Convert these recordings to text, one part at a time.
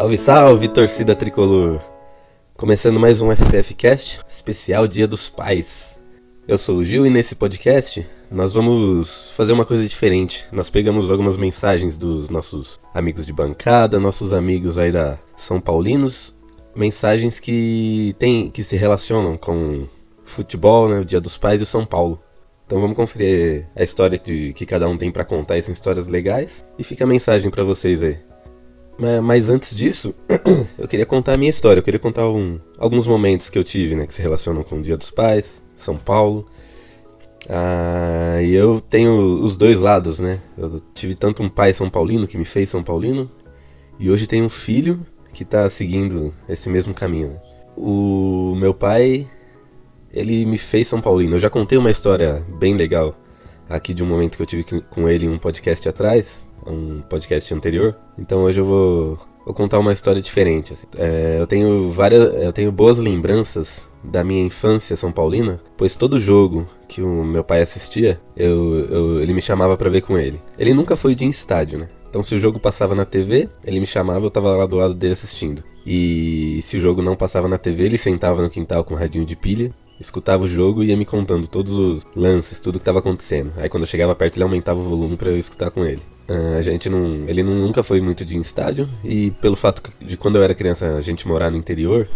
Salve, salve, torcida tricolor! Começando mais um SPF Cast, especial Dia dos Pais. Eu sou o Gil e nesse podcast nós vamos fazer uma coisa diferente. Nós pegamos algumas mensagens dos nossos amigos de bancada, nossos amigos aí da São Paulinos, mensagens que tem que se relacionam com futebol, né, o Dia dos Pais e o São Paulo. Então vamos conferir a história que, que cada um tem para contar, são histórias legais e fica a mensagem para vocês aí. Mas antes disso, eu queria contar a minha história. Eu queria contar um, alguns momentos que eu tive, né, que se relacionam com o Dia dos Pais, São Paulo. Ah, e eu tenho os dois lados, né? Eu tive tanto um pai São Paulino que me fez São Paulino, e hoje tenho um filho que está seguindo esse mesmo caminho. Né? O meu pai, ele me fez São Paulino. Eu já contei uma história bem legal aqui de um momento que eu tive com ele em um podcast atrás, um podcast anterior. Então hoje eu vou, vou contar uma história diferente. Assim. É, eu tenho várias, eu tenho boas lembranças da minha infância são paulina, pois todo jogo que o meu pai assistia, eu, eu ele me chamava para ver com ele. Ele nunca foi de estádio, né? Então se o jogo passava na TV, ele me chamava, eu tava lá do lado dele assistindo. E se o jogo não passava na TV, ele sentava no quintal com um radinho de pilha escutava o jogo e ia me contando todos os lances, tudo que estava acontecendo. Aí quando eu chegava perto ele aumentava o volume para eu escutar com ele. Uh, a gente não, ele não, nunca foi muito de estádio e pelo fato de quando eu era criança a gente morar no interior,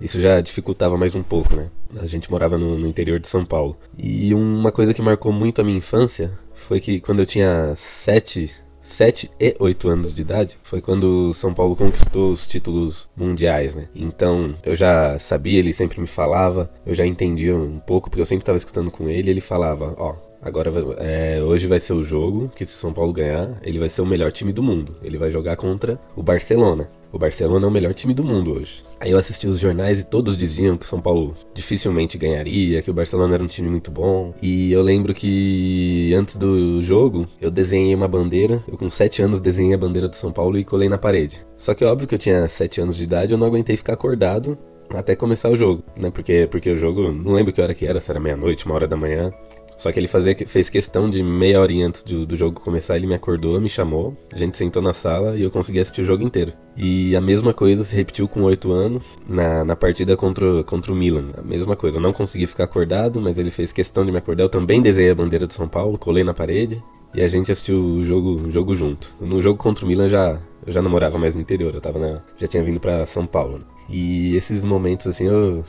isso já dificultava mais um pouco, né? A gente morava no, no interior de São Paulo. E uma coisa que marcou muito a minha infância foi que quando eu tinha sete 7 e 8 anos de idade, foi quando o São Paulo conquistou os títulos mundiais, né? Então eu já sabia, ele sempre me falava, eu já entendia um pouco, porque eu sempre estava escutando com ele, ele falava: Ó, agora é, hoje vai ser o jogo que se o São Paulo ganhar, ele vai ser o melhor time do mundo. Ele vai jogar contra o Barcelona. O Barcelona é o melhor time do mundo hoje. Aí eu assisti os jornais e todos diziam que o São Paulo dificilmente ganharia, que o Barcelona era um time muito bom. E eu lembro que antes do jogo eu desenhei uma bandeira. Eu com 7 anos desenhei a bandeira do São Paulo e colei na parede. Só que óbvio que eu tinha 7 anos de idade, eu não aguentei ficar acordado até começar o jogo, né? Porque, porque o jogo, não lembro que hora que era, se era meia-noite, uma hora da manhã. Só que ele fazia, fez questão de meia hora antes do, do, jogo começar, ele me acordou, me chamou, a gente sentou na sala e eu consegui assistir o jogo inteiro. E a mesma coisa se repetiu com oito anos na, na partida contra, contra o Milan. A mesma coisa, eu não consegui ficar acordado, mas ele fez questão de me acordar. Eu também desenhei a bandeira do São Paulo, colei na parede e a gente assistiu o jogo, jogo junto. No jogo contra o Milan já, eu já não morava mais no interior, eu tava na, já tinha vindo para São Paulo. Né? E esses momentos assim eu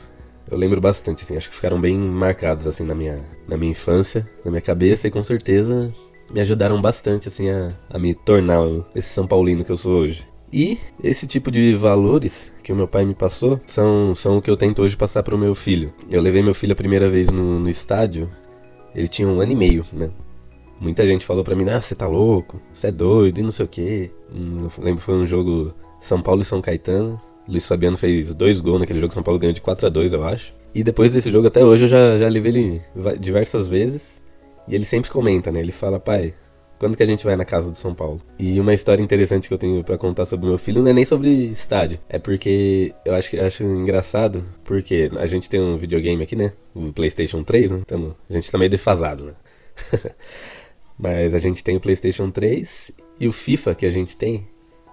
eu lembro bastante, assim, acho que ficaram bem marcados, assim, na minha, na minha infância, na minha cabeça, e com certeza me ajudaram bastante, assim, a, a me tornar esse São Paulino que eu sou hoje. E esse tipo de valores que o meu pai me passou são, são o que eu tento hoje passar para o meu filho. Eu levei meu filho a primeira vez no, no estádio, ele tinha um ano e meio, né? Muita gente falou pra mim, ah, você tá louco, você é doido e não sei o que. Hum, lembro que foi um jogo São Paulo e São Caetano. Luiz Fabiano fez dois gols naquele jogo, São Paulo ganhou de 4 a 2 eu acho. E depois desse jogo, até hoje, eu já, já levei ele diversas vezes. E ele sempre comenta, né? Ele fala, pai, quando que a gente vai na casa do São Paulo? E uma história interessante que eu tenho para contar sobre meu filho não é nem sobre estádio. É porque eu acho acho engraçado, porque a gente tem um videogame aqui, né? O PlayStation 3, né? A gente tá meio defasado, né? Mas a gente tem o PlayStation 3 e o FIFA que a gente tem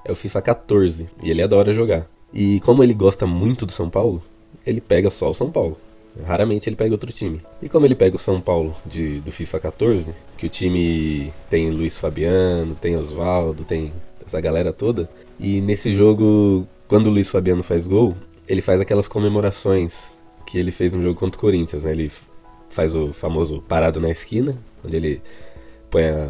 é o FIFA 14. E ele adora jogar. E como ele gosta muito do São Paulo, ele pega só o São Paulo. Raramente ele pega outro time. E como ele pega o São Paulo de, do FIFA 14, que o time tem Luiz Fabiano, tem Oswaldo, tem essa galera toda. E nesse jogo, quando o Luiz Fabiano faz gol, ele faz aquelas comemorações que ele fez no jogo contra o Corinthians, né? Ele faz o famoso parado na esquina, onde ele põe a,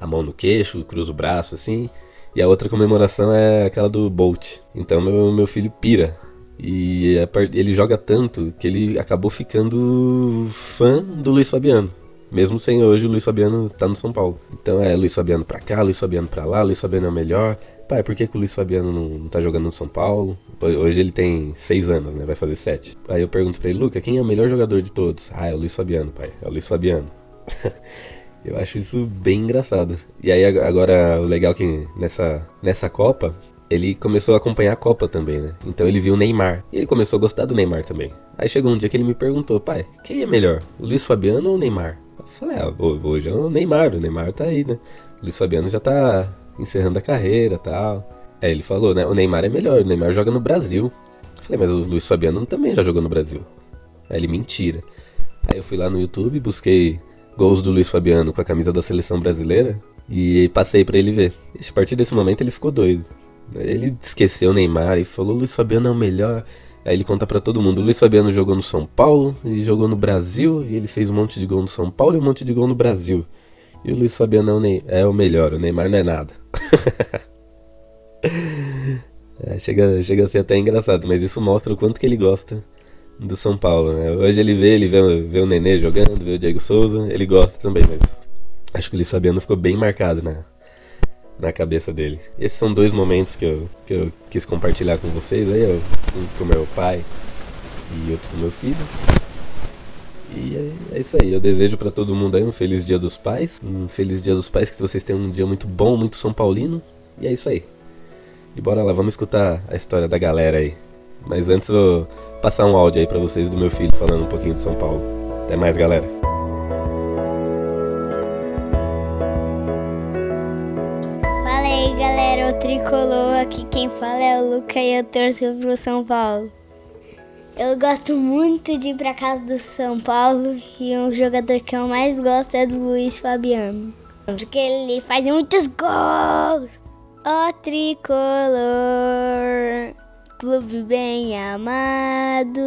a mão no queixo, cruza o braço assim, e a outra comemoração é aquela do Bolt. Então meu, meu filho pira. E ele joga tanto que ele acabou ficando fã do Luiz Fabiano. Mesmo sem hoje o Luiz Fabiano estar tá no São Paulo. Então é Luiz Fabiano pra cá, Luiz Fabiano pra lá, Luiz Fabiano é o melhor. Pai, por que, que o Luiz Fabiano não, não tá jogando no São Paulo? Hoje ele tem seis anos, né? Vai fazer sete. Aí eu pergunto pra ele, Luca, quem é o melhor jogador de todos? Ah, é o Luiz Fabiano, pai. É o Luiz Fabiano. Eu acho isso bem engraçado. E aí agora o legal é que nessa, nessa Copa, ele começou a acompanhar a Copa também, né? Então ele viu o Neymar. E ele começou a gostar do Neymar também. Aí chegou um dia que ele me perguntou, pai, quem é melhor? O Luiz Fabiano ou o Neymar? Eu falei, ah, hoje é o Neymar, o Neymar tá aí, né? O Luiz Fabiano já tá encerrando a carreira tal. Aí ele falou, né? O Neymar é melhor, o Neymar joga no Brasil. Eu falei, mas o Luiz Fabiano também já jogou no Brasil. Aí ele, mentira. Aí eu fui lá no YouTube, busquei gols do Luiz Fabiano com a camisa da seleção brasileira e passei para ele ver. A partir desse momento ele ficou doido. Ele esqueceu o Neymar e falou: Luiz Fabiano é o melhor. Aí ele conta para todo mundo: Luiz Fabiano jogou no São Paulo, ele jogou no Brasil e ele fez um monte de gol no São Paulo e um monte de gol no Brasil. E o Luiz Fabiano é o melhor, o Neymar não é nada. é, chega, chega a ser até engraçado, mas isso mostra o quanto que ele gosta do São Paulo. Né? Hoje ele vê, ele vê, vê o Nenê jogando, vê o Diego Souza, ele gosta também, mas acho que o Luiz Fabiano ficou bem marcado na, na cabeça dele. Esses são dois momentos que eu, que eu quis compartilhar com vocês aí, um com meu pai e outro com meu filho. E é, é isso aí, eu desejo para todo mundo aí um feliz dia dos pais, um feliz dia dos pais, que vocês tenham um dia muito bom, muito São Paulino. E é isso aí. E bora lá, vamos escutar a história da galera aí. Mas antes vou passar um áudio aí para vocês do meu filho falando um pouquinho de São Paulo. Até mais, galera. Fala aí, galera, o Tricolor, aqui quem fala é o Luca e eu torço pro São Paulo. Eu gosto muito de ir pra casa do São Paulo e o jogador que eu mais gosto é do Luiz Fabiano. Porque ele faz muitos gols. Ó tricolor, clube bem amado,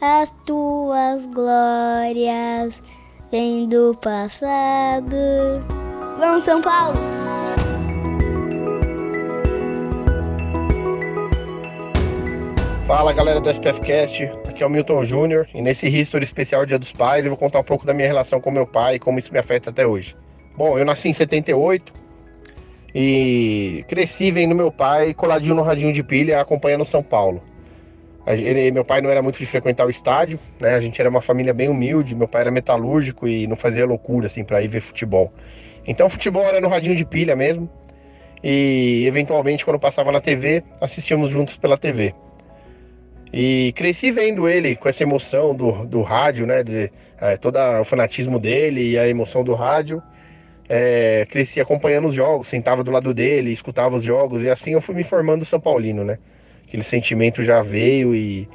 as tuas glórias vêm do passado. Vamos, São Paulo! Fala galera do SPFcast, aqui é o Milton Júnior e nesse History especial Dia dos Pais eu vou contar um pouco da minha relação com meu pai e como isso me afeta até hoje. Bom, eu nasci em 78 e cresci vendo meu pai coladinho no radinho de pilha acompanhando São Paulo. Ele, meu pai não era muito de frequentar o estádio, né? A gente era uma família bem humilde, meu pai era metalúrgico e não fazia loucura assim para ir ver futebol. Então futebol era no radinho de pilha mesmo. E eventualmente quando passava na TV, assistíamos juntos pela TV. E cresci vendo ele com essa emoção do, do rádio, né? De, é, todo o fanatismo dele e a emoção do rádio. É, cresci acompanhando os jogos, sentava do lado dele, escutava os jogos, e assim eu fui me formando São Paulino, né? Aquele sentimento já veio e,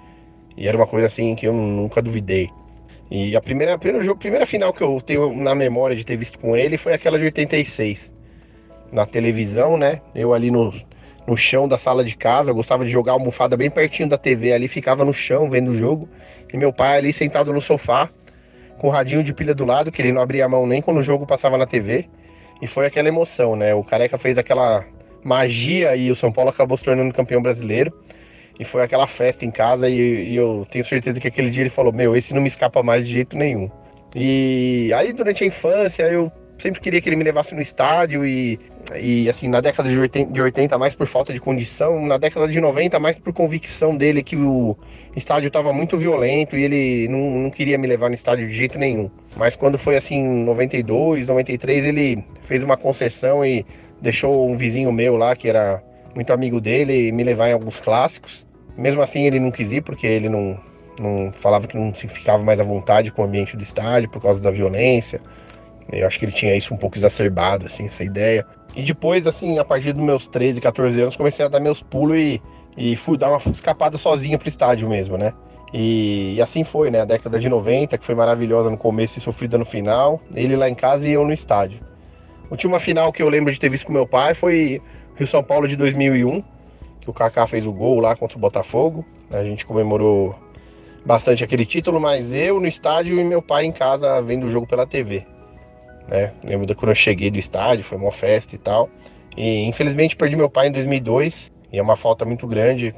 e era uma coisa assim que eu nunca duvidei. E a primeira, a primeira, primeira final que eu tenho na memória de ter visto com ele foi aquela de 86. Na televisão, né? Eu ali no, no chão da sala de casa, gostava de jogar almofada bem pertinho da TV ali, ficava no chão vendo o jogo. E meu pai ali sentado no sofá, com o radinho de pilha do lado, que ele não abria a mão nem quando o jogo passava na TV. E foi aquela emoção, né? O Careca fez aquela magia e o São Paulo acabou se tornando campeão brasileiro. E foi aquela festa em casa e, e eu tenho certeza que aquele dia ele falou: Meu, esse não me escapa mais de jeito nenhum. E aí durante a infância eu sempre queria que ele me levasse no estádio e, e assim, na década de 80, de 80 mais por falta de condição, na década de 90 mais por convicção dele que o estádio estava muito violento e ele não, não queria me levar no estádio de jeito nenhum. Mas quando foi assim, 92, 93, ele fez uma concessão e deixou um vizinho meu lá, que era muito amigo dele, me levar em alguns clássicos. Mesmo assim ele não quis ir, porque ele não, não falava que não se ficava mais à vontade com o ambiente do estádio por causa da violência. Eu acho que ele tinha isso um pouco exacerbado, assim, essa ideia. E depois, assim, a partir dos meus 13, 14 anos, comecei a dar meus pulos e, e fui dar uma escapada sozinho pro estádio mesmo, né? E, e, assim foi, né? A década de 90, que foi maravilhosa no começo e sofrida no final. Ele lá em casa e eu no estádio. A última final que eu lembro de ter visto com meu pai foi Rio São Paulo de 2001, que o Kaká fez o gol lá contra o Botafogo. A gente comemorou bastante aquele título, mas eu no estádio e meu pai em casa vendo o jogo pela TV né? Lembro de quando eu cheguei do estádio, foi uma festa e tal. E infelizmente perdi meu pai em 2002 e é uma falta muito grande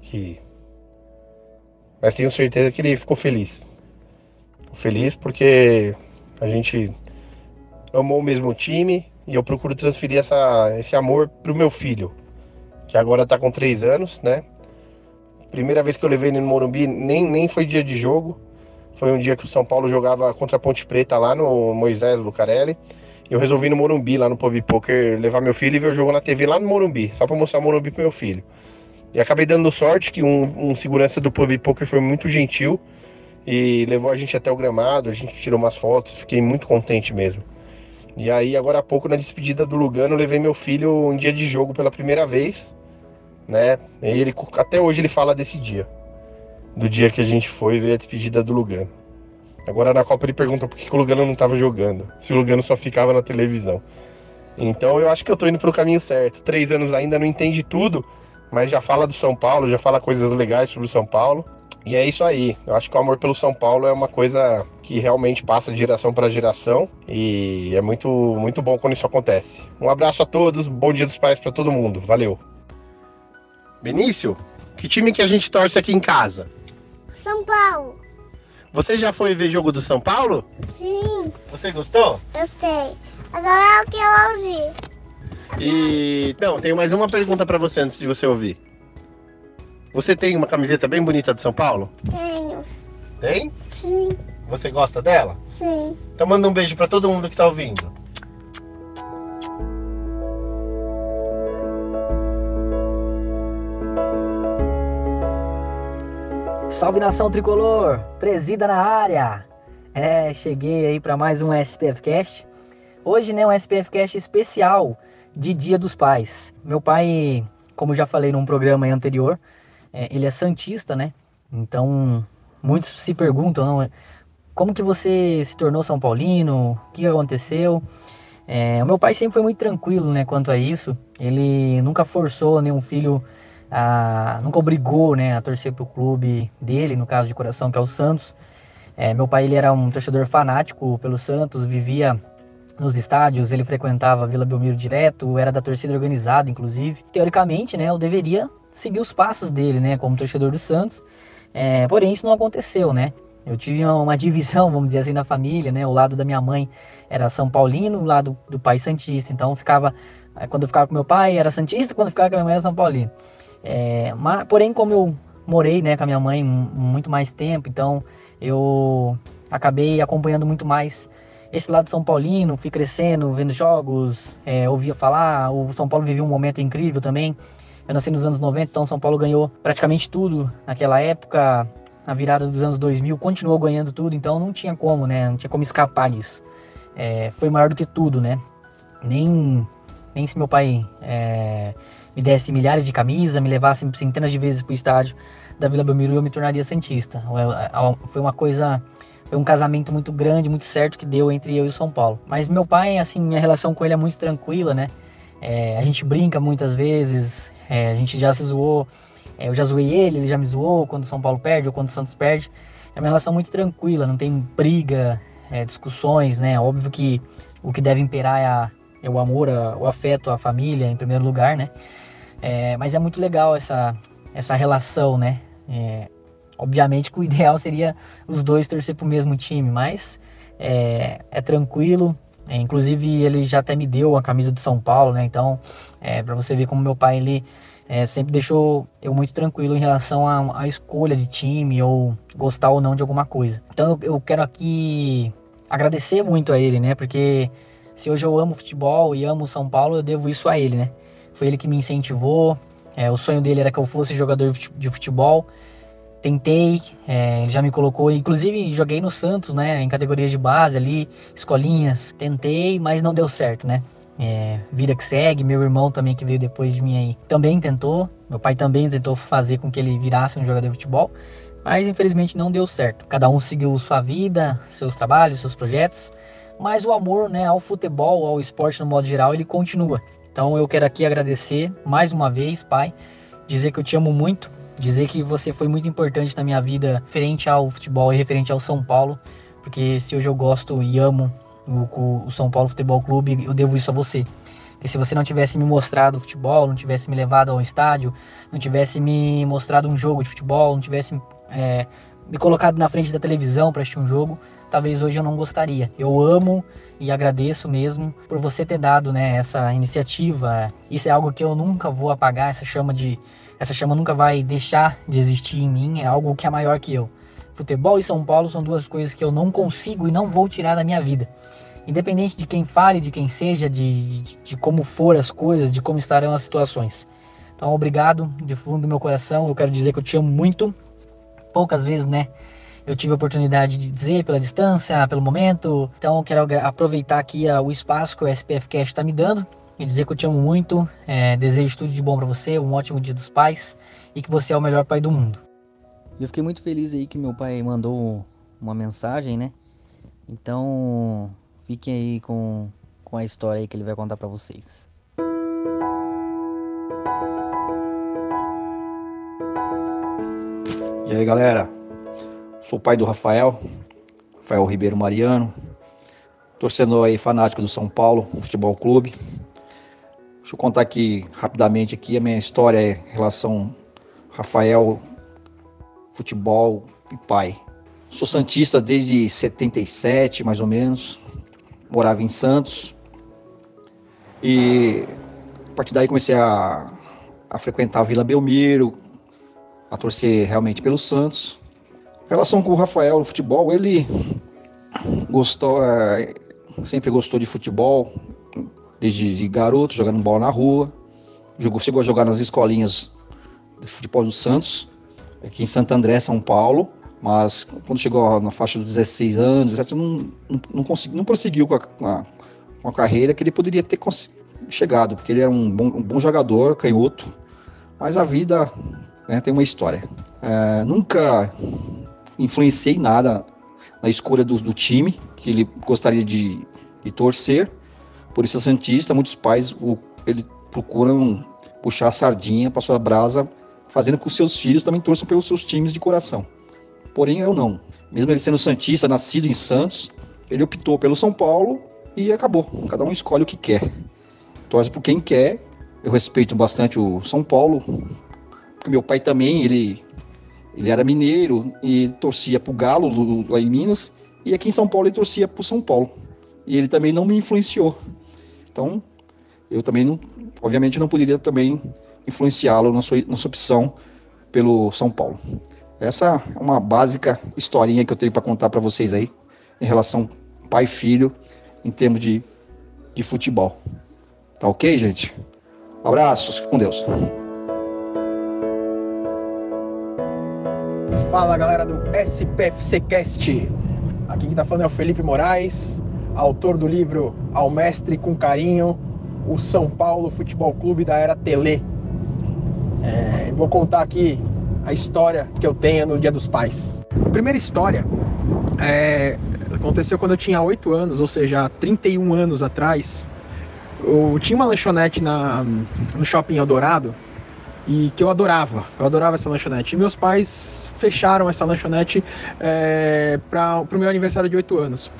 que mas tenho certeza que ele ficou feliz. Ficou feliz porque a gente amou o mesmo time e eu procuro transferir essa, esse amor pro meu filho, que agora tá com 3 anos, né? Primeira vez que eu levei ele no Morumbi, nem, nem foi dia de jogo. Foi um dia que o São Paulo jogava contra a Ponte Preta lá no Moisés Lucarelli. Eu resolvi no Morumbi, lá no Pub Poker, levar meu filho e ver o jogo na TV lá no Morumbi, só para mostrar o Morumbi pro meu filho. E acabei dando sorte que um, um segurança do Pub Poker foi muito gentil e levou a gente até o gramado, a gente tirou umas fotos, fiquei muito contente mesmo. E aí, agora há pouco, na despedida do Lugano, levei meu filho um dia de jogo pela primeira vez, né? E ele, até hoje ele fala desse dia, do dia que a gente foi ver a despedida do Lugano. Agora na Copa ele pergunta por que, o Lugano não estava jogando, se o Lugano só ficava na televisão. Então eu acho que eu tô indo pro caminho certo. Três anos ainda não entende tudo, mas já fala do São Paulo, já fala coisas legais sobre o São Paulo. E é isso aí. Eu acho que o amor pelo São Paulo é uma coisa que realmente passa de geração para geração e é muito muito bom quando isso acontece. Um abraço a todos, bom Dia dos Pais para todo mundo. Valeu. Benício, que time que a gente torce aqui em casa? Paulo. Você já foi ver jogo do São Paulo? Sim, Você gostou? eu sei. Agora é o que eu ouvi. E não, tenho mais uma pergunta para você antes de você ouvir. Você tem uma camiseta bem bonita do São Paulo? Tenho. Tem? Sim, Você gosta dela? sim. Então manda um beijo para todo mundo que tá ouvindo. Salve nação tricolor, presida na área. É, cheguei aí para mais um SPF Cast. Hoje, né, um SPF Cast especial de Dia dos Pais. Meu pai, como já falei num programa anterior, é, ele é santista, né? Então, muitos se perguntam, não, como que você se tornou São Paulino? O que aconteceu? É, o meu pai sempre foi muito tranquilo, né, quanto a isso. Ele nunca forçou nenhum filho a, nunca obrigou né, a torcer para o clube dele, no caso de coração, que é o Santos. É, meu pai ele era um torcedor fanático pelo Santos, vivia nos estádios, ele frequentava a Vila Belmiro direto, era da torcida organizada, inclusive. Teoricamente, né, eu deveria seguir os passos dele, né, como torcedor do Santos. É, porém, isso não aconteceu, né? Eu tive uma, divisão, vamos dizer assim, na família, né? O lado da minha mãe era São Paulino, o lado do pai Santista. Então, ficava, eh, quando eu ficava com meu pai era Santista, quando eu ficava com a minha mãe era São Paulino. É, mas, porém, como eu morei né, com a minha mãe muito mais tempo, então eu acabei acompanhando muito mais esse lado São Paulino, fui crescendo, vendo jogos, é, ouvia falar, o São Paulo vivia um momento incrível também. Eu nasci nos anos 90, então São Paulo ganhou praticamente tudo naquela época, na virada dos anos 2000, continuou ganhando tudo, então não tinha como, né? Não tinha como escapar disso. É, foi maior do que tudo, né? Nem, nem se meu pai é, me desse milhares de camisas, me levasse centenas de vezes para o estádio da Vila Belmiro, eu me tornaria Santista. Foi uma coisa, foi um casamento muito grande, muito certo que deu entre eu e o São Paulo. Mas meu pai, assim, minha relação com ele é muito tranquila, né? É, a gente brinca muitas vezes, é, a gente já se zoou, é, eu já zoei ele, ele já me zoou quando o São Paulo perde ou quando o Santos perde. É uma relação muito tranquila, não tem briga, é, discussões, né? Óbvio que o que deve imperar é, a, é o amor, o afeto, a família em primeiro lugar, né? É, mas é muito legal essa, essa relação, né? É, obviamente que o ideal seria os dois torcer para o mesmo time, mas é, é tranquilo. É, inclusive ele já até me deu a camisa do São Paulo, né? Então, é, para você ver como meu pai ele é, sempre deixou eu muito tranquilo em relação à, escolha de time ou gostar ou não de alguma coisa. Então eu, eu quero aqui agradecer muito a ele, né? Porque se hoje eu amo futebol e amo São Paulo, eu devo isso a ele, né? Foi ele que me incentivou. É, o sonho dele era que eu fosse jogador de futebol. Tentei, é, ele já me colocou, inclusive joguei no Santos, né? Em categorias de base ali, escolinhas. Tentei, mas não deu certo, né? É, vida que segue, meu irmão também que veio depois de mim aí também tentou. Meu pai também tentou fazer com que ele virasse um jogador de futebol, mas infelizmente não deu certo. Cada um seguiu sua vida, seus trabalhos, seus projetos, mas o amor, né, ao futebol, ao esporte no modo geral, ele continua. Então eu quero aqui agradecer mais uma vez, pai, dizer que eu te amo muito, dizer que você foi muito importante na minha vida referente ao futebol e referente ao São Paulo, porque se hoje eu gosto e amo o, o São Paulo Futebol Clube, eu devo isso a você. Porque se você não tivesse me mostrado o futebol, não tivesse me levado ao estádio, não tivesse me mostrado um jogo de futebol, não tivesse é, me colocado na frente da televisão para assistir um jogo, talvez hoje eu não gostaria. Eu amo e agradeço mesmo por você ter dado né, essa iniciativa. Isso é algo que eu nunca vou apagar, essa chama de. Essa chama nunca vai deixar de existir em mim, é algo que é maior que eu. Futebol e São Paulo são duas coisas que eu não consigo e não vou tirar da minha vida independente de quem fale, de quem seja, de, de, de, como for as coisas, de como estarão as situações. Então, obrigado de fundo do meu coração. Eu quero dizer que eu te amo muito. Poucas vezes, né? eu tive a oportunidade de dizer pela distância, pelo momento. Então, quero aproveitar aqui o espaço que o SPF Cash está me dando e dizer que eu te amo muito. É, desejo tudo de bom para você, um ótimo Dia dos Pais e que você é o melhor pai do mundo. Eu fiquei muito feliz aí que meu pai mandou uma mensagem, né? Então, fiquem aí com, com a história aí que ele vai contar para vocês. E aí, galera? Sou pai do Rafael, Rafael Ribeiro Mariano, torcedor aí fanático do São Paulo Futebol Clube. Deixa eu contar aqui rapidamente aqui a minha história em relação Rafael, futebol e pai. Sou santista desde 77, mais ou menos. Morava em Santos. E a partir daí comecei a, a frequentar a Vila Belmiro, a torcer realmente pelo Santos. Em relação com o Rafael no futebol, ele gostou, é, sempre gostou de futebol, desde de garoto, jogando bola na rua. Jogou, chegou a jogar nas escolinhas de futebol do Santos, aqui em Santo André, São Paulo. Mas quando chegou na faixa dos 16 anos, não, não, não, consegui, não prosseguiu com a, com, a, com a carreira que ele poderia ter chegado, porque ele era um bom, um bom jogador, canhoto. Mas a vida né, tem uma história. É, nunca influenciei nada na escolha do, do time que ele gostaria de, de torcer. Por isso, a Santista, muitos pais o, ele procuram puxar a sardinha para sua brasa, fazendo com que os seus filhos também torçam pelos seus times de coração. Porém, eu não. Mesmo ele sendo Santista, nascido em Santos, ele optou pelo São Paulo e acabou. Cada um escolhe o que quer. Torce por quem quer. Eu respeito bastante o São Paulo, porque meu pai também, ele, ele era mineiro e torcia pro Galo lá em Minas, e aqui em São Paulo ele torcia pro São Paulo. E ele também não me influenciou. Então, eu também não, obviamente não poderia também influenciá-lo na sua, na sua opção pelo São Paulo. Essa é uma básica historinha que eu tenho para contar para vocês aí em relação pai filho em termos de, de futebol. Tá ok, gente? Abraços, com Deus. Fala galera do SPFCcast. Aqui quem tá falando é o Felipe Moraes, autor do livro Ao Mestre com Carinho, o São Paulo Futebol Clube da Era Tele. É, vou contar aqui a história que eu tenho no Dia dos Pais. A primeira história é, aconteceu quando eu tinha 8 anos, ou seja, 31 anos atrás. Eu tinha uma lanchonete na, no shopping Eldorado e que eu adorava. Eu adorava essa lanchonete. E meus pais fecharam essa lanchonete é, para o meu aniversário de 8 anos.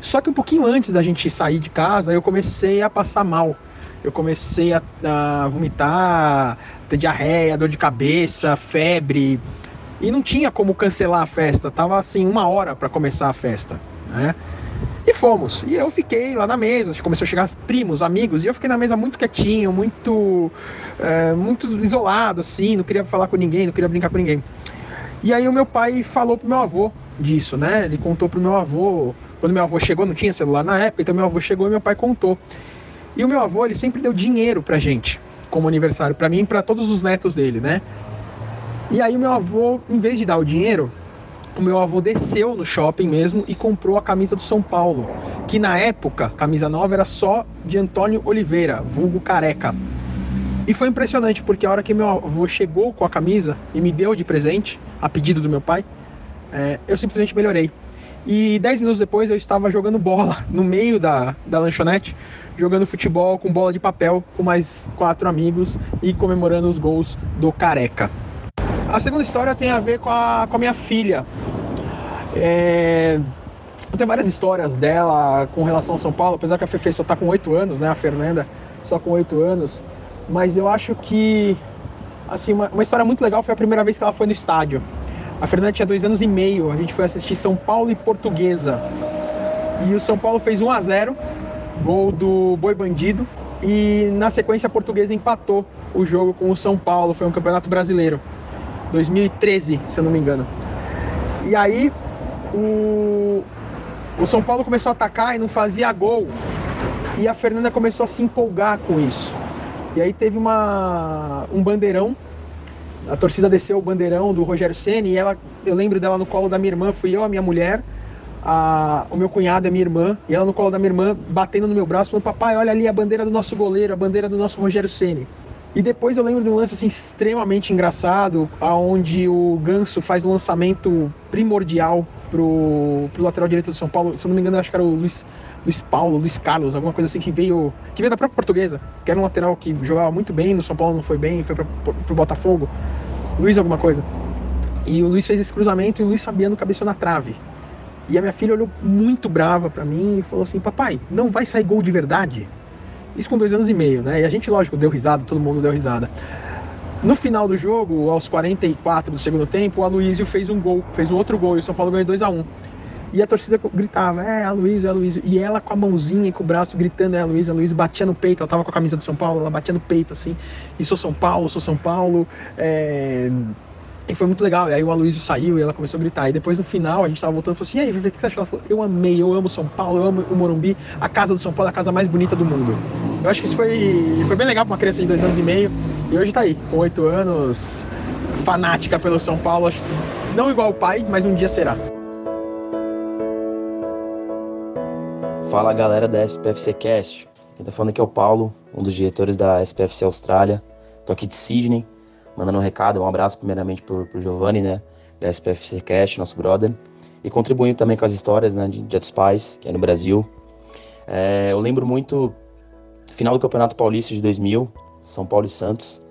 Só que um pouquinho antes da gente sair de casa, eu comecei a passar mal. Eu comecei a, a vomitar, ter diarreia, dor de cabeça, febre. E não tinha como cancelar a festa. Tava assim, uma hora para começar a festa. Né? E fomos. E eu fiquei lá na mesa. Começou a chegar primos, amigos. E eu fiquei na mesa muito quietinho, muito, é, muito isolado, assim. Não queria falar com ninguém, não queria brincar com ninguém. E aí o meu pai falou pro meu avô disso, né? Ele contou pro meu avô. Quando meu avô chegou, não tinha celular na época, então meu avô chegou e meu pai contou. E o meu avô, ele sempre deu dinheiro pra gente, como aniversário, para mim e pra todos os netos dele, né? E aí o meu avô, em vez de dar o dinheiro, o meu avô desceu no shopping mesmo e comprou a camisa do São Paulo, que na época, camisa nova era só de Antônio Oliveira, vulgo careca. E foi impressionante, porque a hora que meu avô chegou com a camisa e me deu de presente, a pedido do meu pai, é, eu simplesmente melhorei. E dez minutos depois eu estava jogando bola no meio da, da lanchonete, jogando futebol com bola de papel com mais quatro amigos e comemorando os gols do Careca. A segunda história tem a ver com a, com a minha filha. É... Tenho várias histórias dela com relação ao São Paulo, apesar que a Fefe só está com oito anos, né? A Fernanda só com oito anos. Mas eu acho que assim, uma, uma história muito legal foi a primeira vez que ela foi no estádio. A Fernanda tinha dois anos e meio, a gente foi assistir São Paulo e Portuguesa. E o São Paulo fez 1 a 0 gol do Boi Bandido. E na sequência a Portuguesa empatou o jogo com o São Paulo, foi um campeonato brasileiro. 2013, se eu não me engano. E aí o, o São Paulo começou a atacar e não fazia gol. E a Fernanda começou a se empolgar com isso. E aí teve uma, um bandeirão a torcida desceu o bandeirão do Rogério Ceni e ela, eu lembro dela no colo da minha irmã, fui eu, a minha mulher, a, o meu cunhado a minha irmã, e ela no colo da minha irmã, batendo no meu braço, falando: Papai, olha ali a bandeira do nosso goleiro, a bandeira do nosso Rogério Ceni. E depois eu lembro de um lance assim extremamente engraçado, aonde o Ganso faz um lançamento primordial pro, pro lateral direito do São Paulo. Se eu não me engano, acho que era o Luiz, Luiz Paulo, Luiz Carlos, alguma coisa assim que veio, que veio da própria Portuguesa, que era um lateral que jogava muito bem, no São Paulo não foi bem, foi para pro Botafogo. Luiz alguma coisa. E o Luiz fez esse cruzamento e o Luiz Fabiano cabeceou na trave. E a minha filha olhou muito brava para mim e falou assim: Papai, não vai sair gol de verdade? Isso com dois anos e meio, né? E a gente, lógico, deu risada, todo mundo deu risada. No final do jogo, aos 44 do segundo tempo, o Aloysio fez um gol, fez um outro gol e o São Paulo ganhou 2 a 1 E a torcida gritava, é, Aloysio, Aloysio. E ela com a mãozinha e com o braço gritando, é, Aloysio, Aloysio, batia no peito. Ela tava com a camisa do São Paulo, ela batia no peito, assim. E sou São Paulo, sou São Paulo. É... E foi muito legal. E aí o Aloysio saiu e ela começou a gritar. E depois no final a gente tava voltando e falou assim: e aí, Vivi, o que você achou? Ela falou: eu amei, eu amo São Paulo, eu amo o Morumbi, a casa do São Paulo é a casa mais bonita do mundo. Eu acho que isso foi, foi bem legal pra uma criança de dois anos e meio. E hoje tá aí, com oito anos, fanática pelo São Paulo. Não igual o pai, mas um dia será. Fala galera da SPFC Cast. Quem tá falando aqui é o Paulo, um dos diretores da SPFC Austrália. Tô aqui de Sydney mandando um recado, um abraço primeiramente pro, pro Giovanni, né, da SPFC Cast, nosso brother, e contribuindo também com as histórias, né, de Dia dos Pais, que é no Brasil. É, eu lembro muito, final do Campeonato Paulista de 2000, São Paulo e Santos,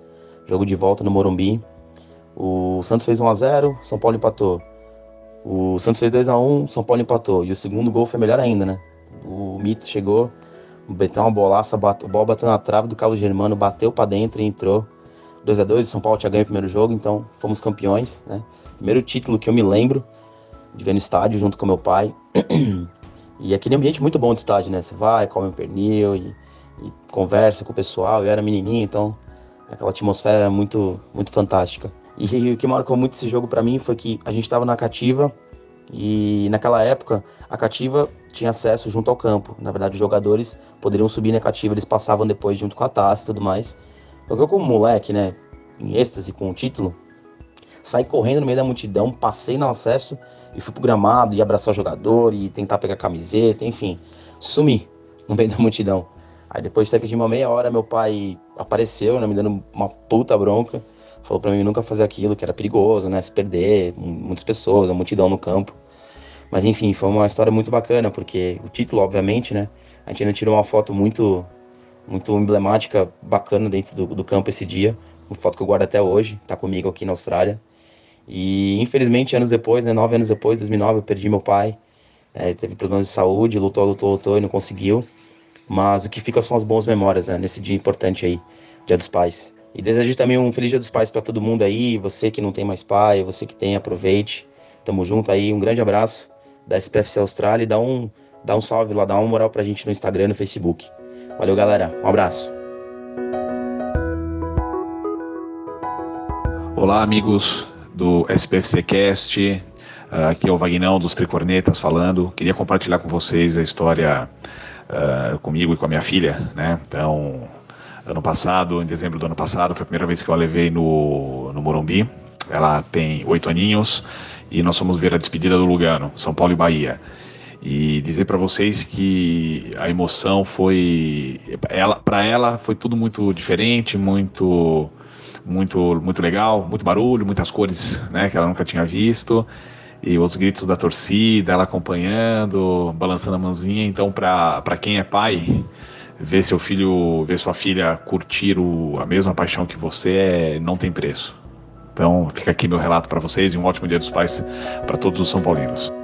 jogo de volta no Morumbi. O Santos fez 1 a 0 São Paulo empatou. O Santos fez 2 a 1 São Paulo empatou. E o segundo gol foi melhor ainda, né? O Mito chegou, meteu uma bolaça, bate, o bola bateu na trave do Carlos Germano, bateu para dentro e entrou. 2 a 2 o São Paulo tinha ganho o primeiro jogo, então fomos campeões, né? Primeiro título que eu me lembro de ver no estádio junto com meu pai. e aquele ambiente muito bom de estádio, né? Você vai, come um pernil e, e conversa com o pessoal. Eu era menininho, então aquela atmosfera era muito, muito fantástica. E, e o que marcou muito esse jogo para mim foi que a gente estava na cativa e naquela época a cativa tinha acesso junto ao campo. Na verdade, os jogadores poderiam subir na cativa, eles passavam depois junto com a taça e tudo mais. Eu, como moleque, né, em êxtase com o título, saí correndo no meio da multidão, passei no acesso e fui pro gramado e abraçar o jogador e tentar pegar camiseta, enfim, sumi no meio da multidão. Aí depois de uma meia hora, meu pai apareceu, né, me dando uma puta bronca. Falou para mim nunca fazer aquilo, que era perigoso, né, se perder, muitas pessoas, a multidão no campo. Mas enfim, foi uma história muito bacana, porque o título, obviamente, né, a gente ainda tirou uma foto muito muito emblemática, bacana dentro do, do campo esse dia. Uma foto que eu guardo até hoje, tá comigo aqui na Austrália. E infelizmente, anos depois, né, nove anos depois, 2009, eu perdi meu pai. É, ele teve problemas de saúde, lutou, lutou, lutou e não conseguiu. Mas o que fica são as boas memórias né, nesse dia importante aí, Dia dos Pais. E desejo também um feliz Dia dos Pais para todo mundo aí, você que não tem mais pai, você que tem, aproveite. Tamo junto aí, um grande abraço da SPFC Austrália e dá um, dá um salve lá, dá uma moral pra gente no Instagram e no Facebook. Valeu, galera. Um abraço. Olá, amigos do SPFC Cast. Aqui é o Vagnão dos Tricornetas falando. Queria compartilhar com vocês a história uh, comigo e com a minha filha, né? Então, ano passado, em dezembro do ano passado, foi a primeira vez que eu a levei no, no Morumbi. Ela tem oito aninhos e nós fomos ver a despedida do Lugano, São Paulo e Bahia e dizer para vocês que a emoção foi ela para ela foi tudo muito diferente muito muito muito legal muito barulho muitas cores né que ela nunca tinha visto. E os gritos da torcida ela acompanhando balançando a mãozinha. Então para quem é pai ver seu filho ver sua filha curtir o, a mesma paixão que você é, não tem preço. Então fica aqui meu relato para vocês e um ótimo dia dos pais para todos os são paulinos